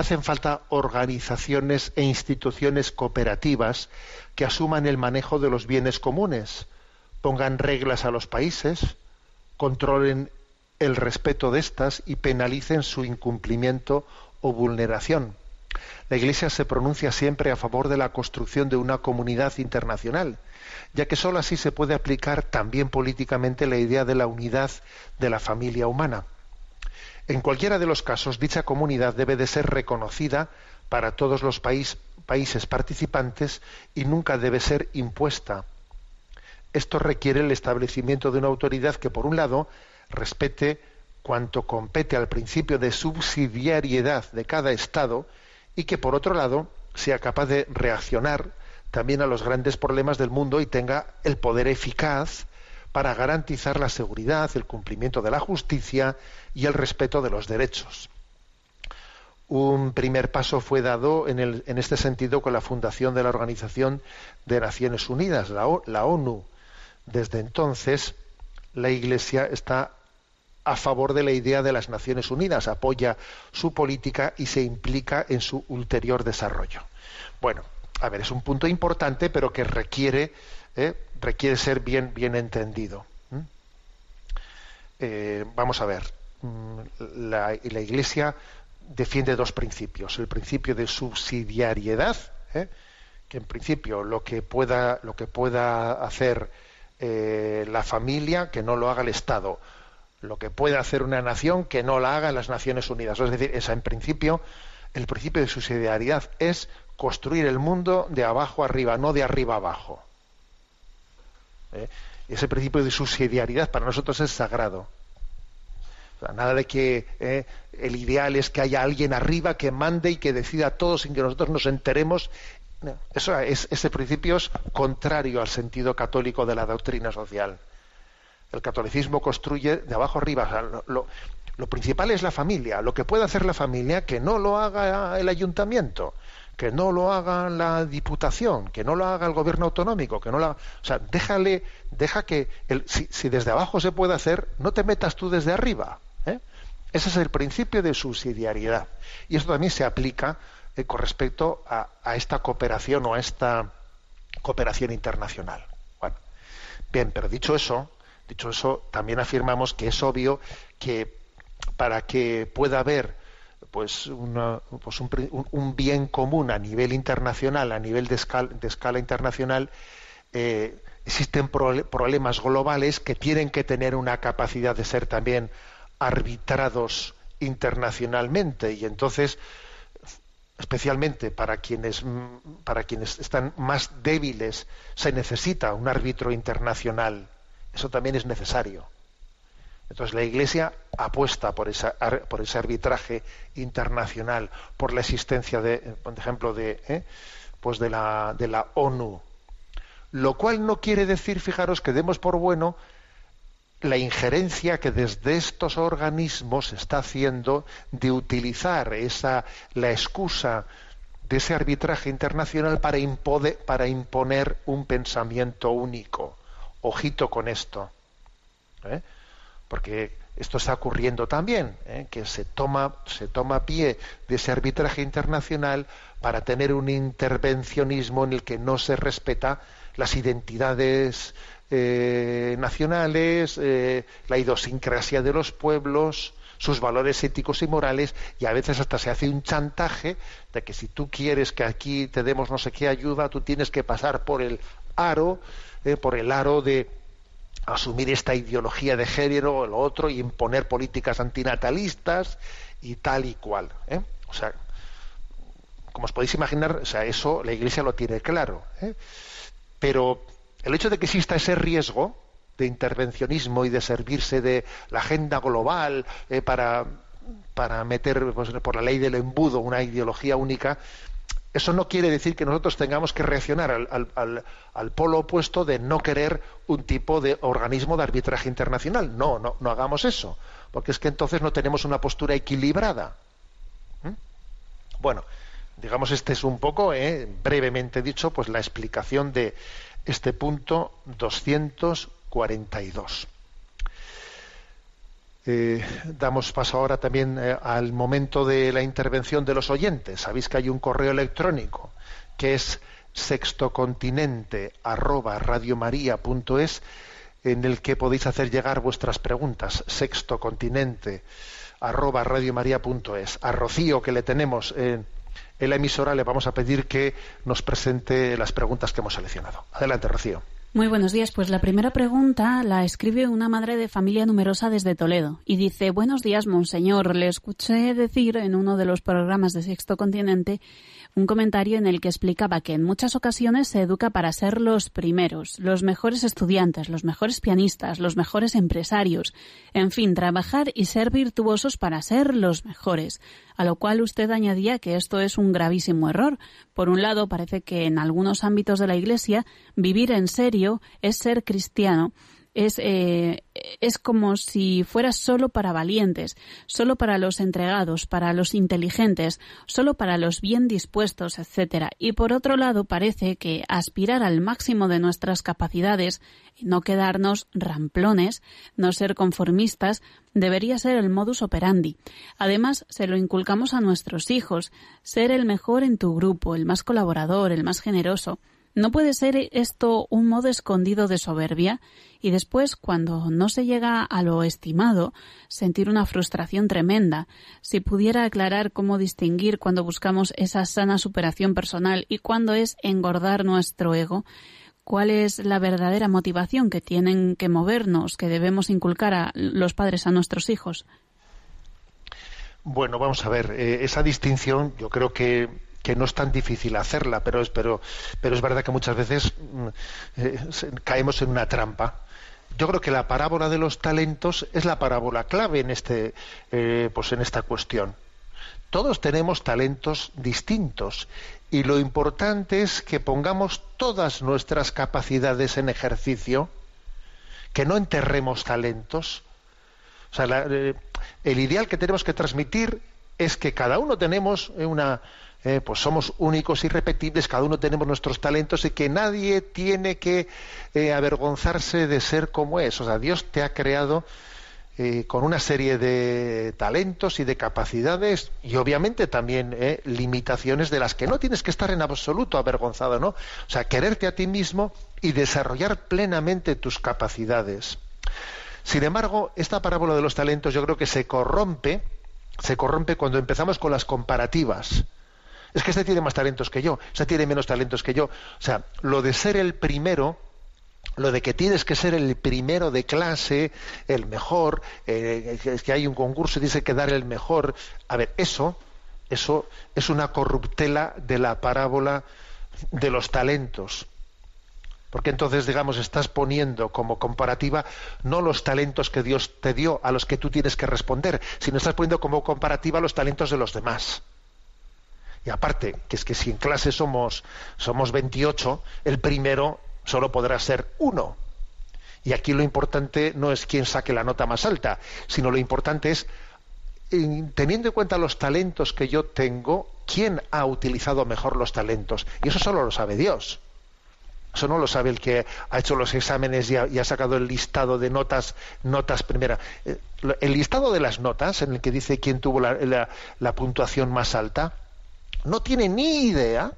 hacen falta organizaciones e instituciones cooperativas que asuman el manejo de los bienes comunes, pongan reglas a los países, controlen el respeto de estas y penalicen su incumplimiento o vulneración. La Iglesia se pronuncia siempre a favor de la construcción de una comunidad internacional, ya que sólo así se puede aplicar también políticamente la idea de la unidad de la familia humana. En cualquiera de los casos, dicha comunidad debe de ser reconocida para todos los países participantes y nunca debe ser impuesta. Esto requiere el establecimiento de una autoridad que, por un lado, respete cuanto compete al principio de subsidiariedad de cada Estado y que, por otro lado, sea capaz de reaccionar también a los grandes problemas del mundo y tenga el poder eficaz para garantizar la seguridad, el cumplimiento de la justicia y el respeto de los derechos. Un primer paso fue dado en, este sentido con la fundación de la Organización de Naciones Unidas, la, ONU. Desde entonces, la Iglesia está a favor de la idea de las Naciones Unidas, apoya su política y se implica en su ulterior desarrollo. Bueno, a ver, es un punto importante, pero que requiere ¿eh? requiere ser bien, bien entendido. Eh, vamos a ver, mm, la, Iglesia defiende dos principios. El principio de subsidiariedad, ¿eh? que en principio lo que pueda, lo que pueda hacer la familia, que no lo haga el Estado. Lo que pueda hacer una nación, que no la haga las Naciones Unidas. Es decir, esa en principio, el principio de subsidiariedad es construir el mundo de abajo arriba, no de arriba abajo. ¿Eh? Ese principio de subsidiariedad para nosotros es sagrado. nada de que ¿eh? el ideal es que haya alguien arriba que mande y que decida todo sin que nosotros nos enteremos. eso es, ese principio es contrario al sentido católico de la doctrina social. El catolicismo construye de abajo arriba. lo, lo principal es la familia. Lo que puede hacer la familia, que no lo haga el ayuntamiento que no lo haga la diputación, que no lo haga el gobierno autonómico, que no lo o sea, déjale, deja que si, desde abajo se puede hacer, no te metas tú desde arriba. ¿eh? Ese es el principio de subsidiariedad. Y esto también se aplica eh, con respecto a, esta cooperación o a esta cooperación internacional. Bueno, bien, pero dicho eso, dicho eso, también afirmamos que es obvio que para que pueda haber pues, pues un, bien común a nivel internacional, a nivel de escala, internacional, eh, existen problemas globales que tienen que tener una capacidad de ser también arbitrados internacionalmente. Y entonces especialmente para quienes para quienes están más débiles se necesita un árbitro internacional. Eso también es necesario entonces la Iglesia apuesta por, ese arbitraje internacional, por la existencia de, por ejemplo, de, ¿eh? pues de la, de la ONU. Lo cual no quiere decir, fijaros, que demos por bueno la injerencia que desde estos organismos se está haciendo de utilizar esa la excusa de ese arbitraje internacional para, para imponer un pensamiento único. Ojito con esto. ¿eh? Porque esto está ocurriendo también, ¿eh? que se toma, se toma pie de ese arbitraje internacional para tener un intervencionismo en el que no se respeta las identidades eh, nacionales, eh, la idiosincrasia de los pueblos, sus valores éticos y morales, y a veces hasta se hace un chantaje de que si tú quieres que aquí te demos no sé qué ayuda, tú tienes que pasar por el aro, por el aro de asumir esta ideología de género o lo otro y imponer políticas antinatalistas y tal y cual. ¿eh? O sea, como os podéis imaginar, o sea, eso la Iglesia lo tiene claro. ¿eh? Pero el hecho de que exista ese riesgo de intervencionismo y de servirse de la agenda global eh, para, para meter pues, por la ley del embudo una ideología única, eso no quiere decir que nosotros tengamos que reaccionar al, polo opuesto de no querer un tipo de organismo de arbitraje internacional. No, no, no hagamos eso, porque es que entonces no tenemos una postura equilibrada. ¿Mm? Bueno, digamos, este es un poco, eh, brevemente dicho, pues la explicación de este punto 242. Eh, damos paso ahora también eh, al momento de la intervención de los oyentes. Sabéis que hay un correo electrónico que es sextocontinente en el que podéis hacer llegar vuestras preguntas. Sextocontinente arroba A Rocío, que le tenemos en, en la emisora, le vamos a pedir que nos presente las preguntas que hemos seleccionado. Adelante, Rocío. Muy buenos días. Pues la primera pregunta la escribe una madre de familia numerosa desde Toledo y dice, Buenos días, monseñor. Le escuché decir en uno de los programas de Sexto Continente un comentario en el que explicaba que en muchas ocasiones se educa para ser los primeros, los mejores estudiantes, los mejores pianistas, los mejores empresarios, en fin, trabajar y ser virtuosos para ser los mejores. A lo cual usted añadía que esto es un gravísimo error. Por un lado, parece que en algunos ámbitos de la Iglesia vivir en serio es ser cristiano es, eh, es como si fuera solo para valientes, solo para los entregados, para los inteligentes, solo para los bien dispuestos, etc. Y por otro lado, parece que aspirar al máximo de nuestras capacidades, no quedarnos ramplones, no ser conformistas, debería ser el modus operandi. Además, se lo inculcamos a nuestros hijos, ser el mejor en tu grupo, el más colaborador, el más generoso. ¿No puede ser esto un modo escondido de soberbia? Y después, cuando no se llega a lo estimado, sentir una frustración tremenda. Si pudiera aclarar cómo distinguir cuando buscamos esa sana superación personal y cuándo es engordar nuestro ego, cuál es la verdadera motivación que tienen que movernos, que debemos inculcar a los padres a nuestros hijos. Bueno, vamos a ver, eh, esa distinción yo creo que que no es tan difícil hacerla, pero es, pero, pero es verdad que muchas veces mm, eh, caemos en una trampa. Yo creo que la parábola de los talentos es la parábola clave en este, eh, pues en esta cuestión. Todos tenemos talentos distintos y lo importante es que pongamos todas nuestras capacidades en ejercicio, que no enterremos talentos. O sea, eh, el ideal que tenemos que transmitir es que cada uno tenemos una, eh, pues somos únicos, irrepetibles, cada uno tenemos nuestros talentos y que nadie tiene que eh, avergonzarse de ser como es. O sea, Dios te ha creado eh, con una serie de talentos y de capacidades y obviamente también limitaciones de las que no tienes que estar en absoluto avergonzado, ¿no? O sea, quererte a ti mismo y desarrollar plenamente tus capacidades. Sin embargo, esta parábola de los talentos yo creo que se corrompe, se corrompe cuando empezamos con las comparativas es que este tiene más talentos que yo, este tiene menos talentos que yo. O sea, lo de ser el primero, lo de que tienes que ser el primero de clase, el mejor, eh, es que hay un concurso y tienes que dar el mejor. A ver, eso, eso es una corruptela de la parábola de los talentos. Porque entonces, digamos, estás poniendo como comparativa no los talentos que Dios te dio a los que tú tienes que responder, sino estás poniendo como comparativa los talentos de los demás. Y aparte, que es que si en clase somos, somos 28, el primero solo podrá ser uno. Y aquí lo importante no es quién saque la nota más alta, sino lo importante es, teniendo en cuenta los talentos que yo tengo, quién ha utilizado mejor los talentos. Y eso solo lo sabe Dios. Eso no lo sabe el que ha hecho los exámenes y ha, sacado el listado de notas, notas primera. Eh, el listado de las notas, en el que dice quién tuvo la puntuación más alta, no tiene ni idea,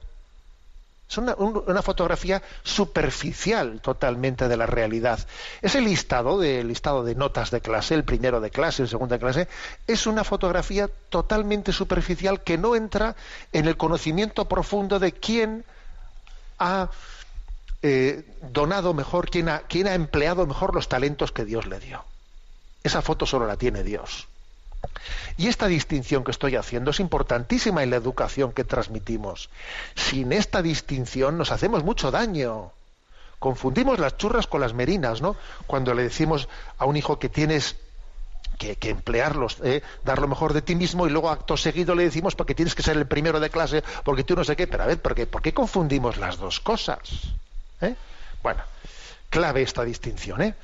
es una, fotografía superficial totalmente de la realidad. Ese listado de, listado de notas de clase, el primero de clase, el segundo de clase, es una fotografía totalmente superficial que no entra en el conocimiento profundo de quién ha eh, donado mejor, quién ha, quién ha empleado mejor los talentos que Dios le dio. Esa foto solo la tiene Dios. Y esta distinción que estoy haciendo es importantísima en la educación que transmitimos. Sin esta distinción nos hacemos mucho daño. Confundimos las churras con las merinas, ¿no? Cuando le decimos a un hijo que tienes que, emplearlos, ¿eh? dar lo mejor de ti mismo y luego acto seguido le decimos porque tienes que ser el primero de clase, porque tú no sé qué, pero a ver, ¿por qué, ¿por qué confundimos las dos cosas? ¿Eh? Bueno, clave esta distinción. ¿eh?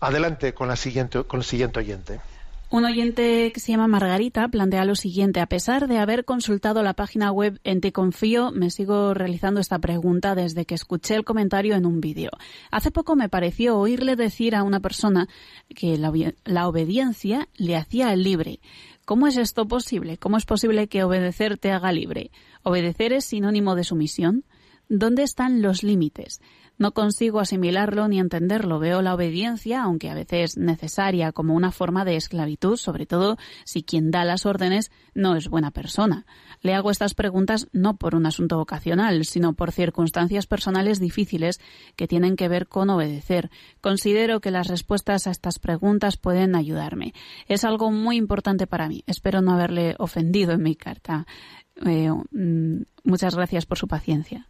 Adelante con, la siguiente, con el siguiente oyente. Un oyente que se llama Margarita plantea lo siguiente. A pesar de haber consultado la página web en Te Confío, me sigo realizando esta pregunta desde que escuché el comentario en un vídeo. Hace poco me pareció oírle decir a una persona que la, la obediencia le hacía libre. ¿Cómo es esto posible? ¿Cómo es posible que obedecer te haga libre? ¿Obedecer es sinónimo de sumisión? ¿Dónde están los límites? No consigo asimilarlo ni entenderlo. Veo la obediencia, aunque a veces necesaria, como una forma de esclavitud, sobre todo si quien da las órdenes no es buena persona. Le hago estas preguntas no por un asunto vocacional, sino por circunstancias personales difíciles que tienen que ver con obedecer. Considero que las respuestas a estas preguntas pueden ayudarme. Es algo muy importante para mí. Espero no haberle ofendido en mi carta. Eh, mm, muchas gracias por su paciencia.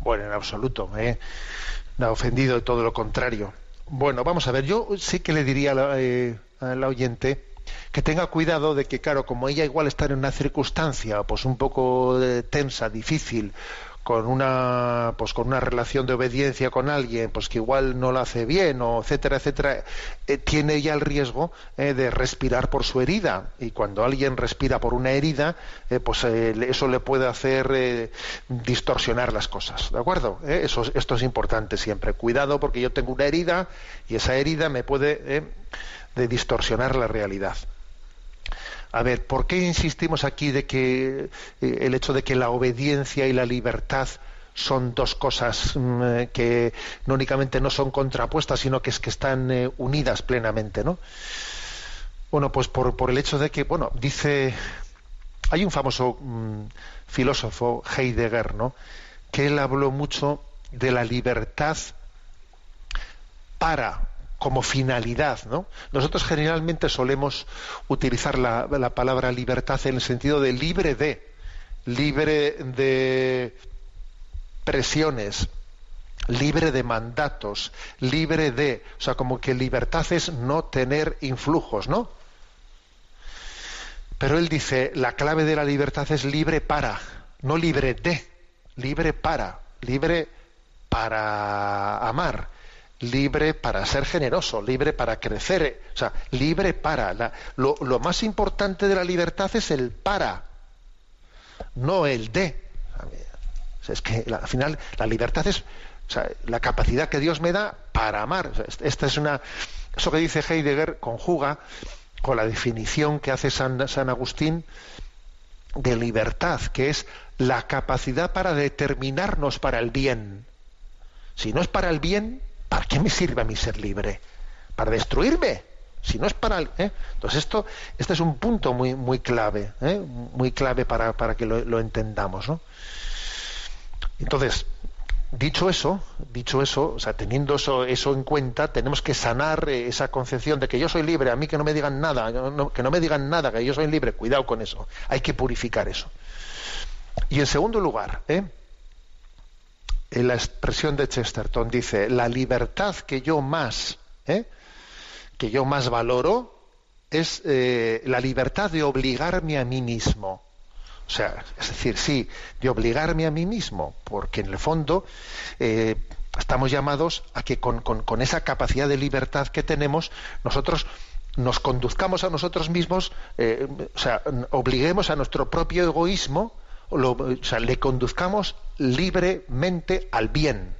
Bueno, en absoluto. ¿eh? No ha ofendido, todo lo contrario. Bueno, vamos a ver, yo sí que le diría a la, eh, oyente que tenga cuidado de que, claro, como ella igual está en una circunstancia pues un poco eh, tensa, difícil, con una pues con una relación de obediencia con alguien pues que igual no lo hace bien o etcétera etcétera eh, tiene ya el riesgo eh, de respirar por su herida. Y cuando alguien respira por una herida eh, pues eso le puede hacer distorsionar las cosas de acuerdo eso esto es importante siempre. Cuidado porque yo tengo una herida y esa herida me puede de distorsionar la realidad a ver, ¿por qué insistimos aquí de que eh, el hecho de que la obediencia y la libertad son dos cosas mm, eh, que no únicamente no son contrapuestas, sino que es que están eh, unidas plenamente, ¿no? Bueno, pues por, el hecho de que, bueno, dice, hay un famoso mm, filósofo, Heidegger, ¿no? Que él habló mucho de la libertad para como finalidad. ¿no? Nosotros generalmente solemos utilizar la, palabra libertad en el sentido de libre de, libre de presiones, libre de mandatos, libre de, o sea, como que libertad es no tener influjos, ¿no? Pero él dice, la clave de la libertad es libre para, no libre de, libre para, libre para amar, libre para ser generoso, libre para crecer, o sea, libre para. lo, lo, más importante de la libertad es el para, no el de. Es que al final la libertad es la capacidad que Dios me da para amar. esta es una, eso que dice Heidegger conjuga con la definición que hace San, San Agustín de libertad, que es la capacidad para determinarnos para el bien. Si no es para el bien, ¿para qué me sirve a mí ser libre? ¿Para destruirme? Si no es para ¿eh? Entonces esto, este es un punto muy, muy clave, ¿eh? muy clave para, para que lo, lo entendamos. ¿no? Entonces, Dicho eso, dicho eso, o sea, teniendo eso, eso en cuenta, tenemos que sanar eh, esa concepción de que yo soy libre, a mí que no me digan nada, que no me digan nada, que yo soy libre, cuidado con eso, hay que purificar eso. Y en segundo lugar, ¿eh? En la expresión de Chesterton dice, la libertad que yo más, ¿eh? que yo más valoro, es eh, la libertad de obligarme a mí mismo. O sea, es decir, sí, de obligarme a mí mismo, porque en el fondo eh, estamos llamados a que con, esa capacidad de libertad que tenemos, nosotros nos conduzcamos a nosotros mismos, eh, o sea, obliguemos a nuestro propio egoísmo, o sea, le conduzcamos libremente al bien.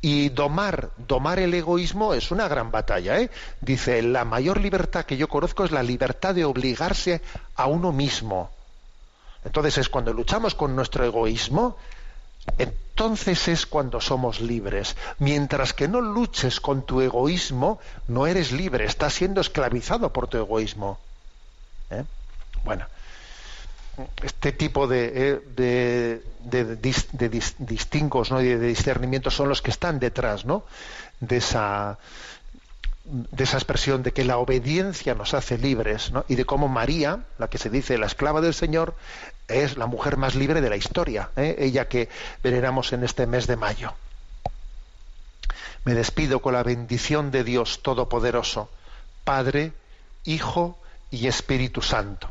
Y domar, domar el egoísmo es una gran batalla. ¿eh? Dice, la mayor libertad que yo conozco es la libertad de obligarse a uno mismo. Entonces es cuando luchamos con nuestro egoísmo, entonces es cuando somos libres. Mientras que no luches con tu egoísmo, no eres libre, estás siendo esclavizado por tu egoísmo. ¿Eh? Bueno, este tipo de, eh, de, distingos ¿no? y de discernimientos son los que están detrás ¿no? de esa expresión de que la obediencia nos hace libres y de cómo María, la que se dice la esclava del Señor, es la mujer más libre de la historia, ¿eh? ella que veneramos en este mes de mayo. Me despido con la bendición de Dios Todopoderoso, Padre, Hijo y Espíritu Santo.